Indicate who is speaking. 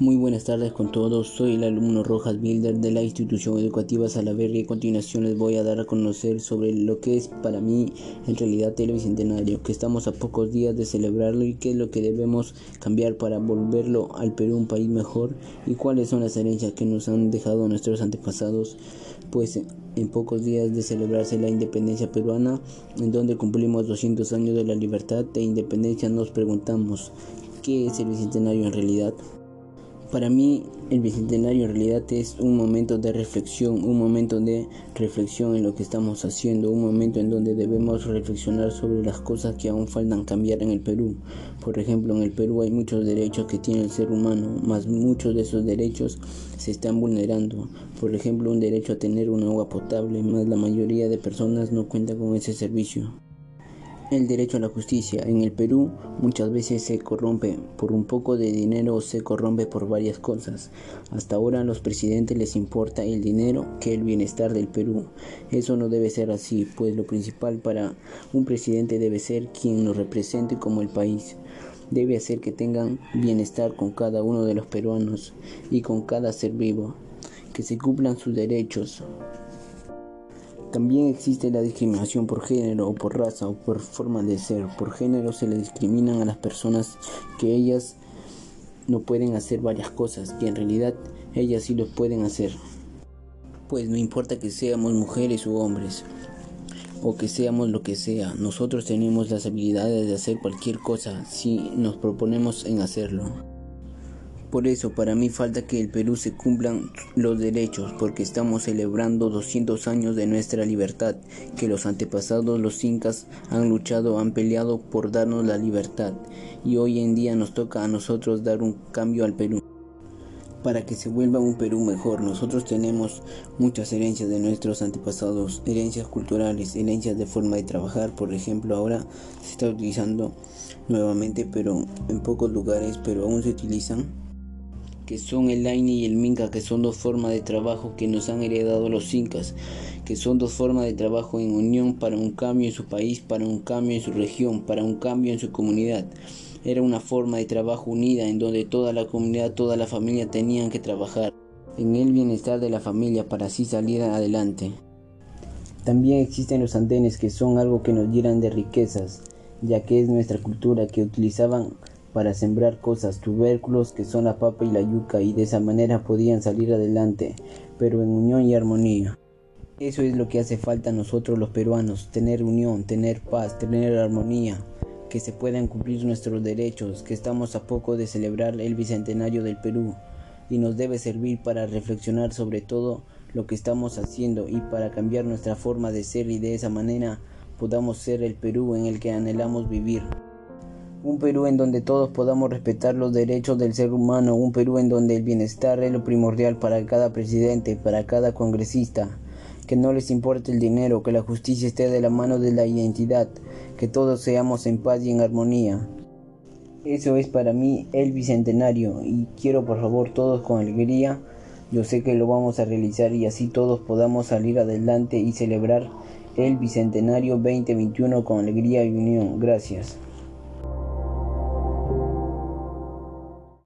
Speaker 1: Muy buenas tardes con todos, soy el alumno Rojas Bilder de la institución educativa Salaverry y a continuación les voy a dar a conocer sobre lo que es para mí en realidad el Bicentenario, que estamos a pocos días de celebrarlo y qué es lo que debemos cambiar para volverlo al Perú un país mejor y cuáles son las herencias que nos han dejado nuestros antepasados, pues en pocos días de celebrarse la independencia peruana, en donde cumplimos 200 años de la libertad e independencia, nos preguntamos, ¿qué es el Bicentenario en realidad? Para mí el Bicentenario en realidad es un momento de reflexión, un momento de reflexión en lo que estamos haciendo, un momento en donde debemos reflexionar sobre las cosas que aún faltan cambiar en el Perú. Por ejemplo, en el Perú hay muchos derechos que tiene el ser humano, más muchos de esos derechos se están vulnerando. Por ejemplo, un derecho a tener un agua potable, más la mayoría de personas no cuenta con ese servicio. El derecho a la justicia en el Perú muchas veces se corrompe por un poco de dinero o se corrompe por varias cosas. Hasta ahora a los presidentes les importa el dinero que el bienestar del Perú. Eso no debe ser así, pues lo principal para un presidente debe ser quien nos represente como el país. Debe hacer que tengan bienestar con cada uno de los peruanos y con cada ser vivo, que se cumplan sus derechos. También existe la discriminación por género o por raza o por forma de ser. Por género se le discriminan a las personas que ellas no pueden hacer varias cosas, que en realidad ellas sí lo pueden hacer. Pues no importa que seamos mujeres u hombres, o que seamos lo que sea, nosotros tenemos las habilidades de hacer cualquier cosa si nos proponemos en hacerlo. Por eso para mí falta que el Perú se cumplan los derechos, porque estamos celebrando 200 años de nuestra libertad, que los antepasados, los incas, han luchado, han peleado por darnos la libertad, y hoy en día nos toca a nosotros dar un cambio al Perú. Para que se vuelva un Perú mejor, nosotros tenemos muchas herencias de nuestros antepasados, herencias culturales, herencias de forma de trabajar, por ejemplo, ahora se está utilizando nuevamente, pero en pocos lugares, pero aún se utilizan que son el Aini y el Minca, que son dos formas de trabajo que nos han heredado los incas, que son dos formas de trabajo en unión para un cambio en su país, para un cambio en su región, para un cambio en su comunidad. Era una forma de trabajo unida en donde toda la comunidad, toda la familia tenían que trabajar en el bienestar de la familia para así salir adelante. También existen los andenes que son algo que nos llenan de riquezas, ya que es nuestra cultura que utilizaban para sembrar cosas, tubérculos que son la papa y la yuca y de esa manera podían salir adelante, pero en unión y armonía. Eso es lo que hace falta a nosotros los peruanos, tener unión, tener paz, tener armonía, que se puedan cumplir nuestros derechos, que estamos a poco de celebrar el Bicentenario del Perú y nos debe servir para reflexionar sobre todo lo que estamos haciendo y para cambiar nuestra forma de ser y de esa manera podamos ser el Perú en el que anhelamos vivir. Un Perú en donde todos podamos respetar los derechos del ser humano, un Perú en donde el bienestar es lo primordial para cada presidente, para cada congresista, que no les importe el dinero, que la justicia esté de la mano de la identidad, que todos seamos en paz y en armonía. Eso es para mí el bicentenario y quiero por favor todos con alegría, yo sé que lo vamos a realizar y así todos podamos salir adelante y celebrar el bicentenario 2021 con alegría y unión. Gracias.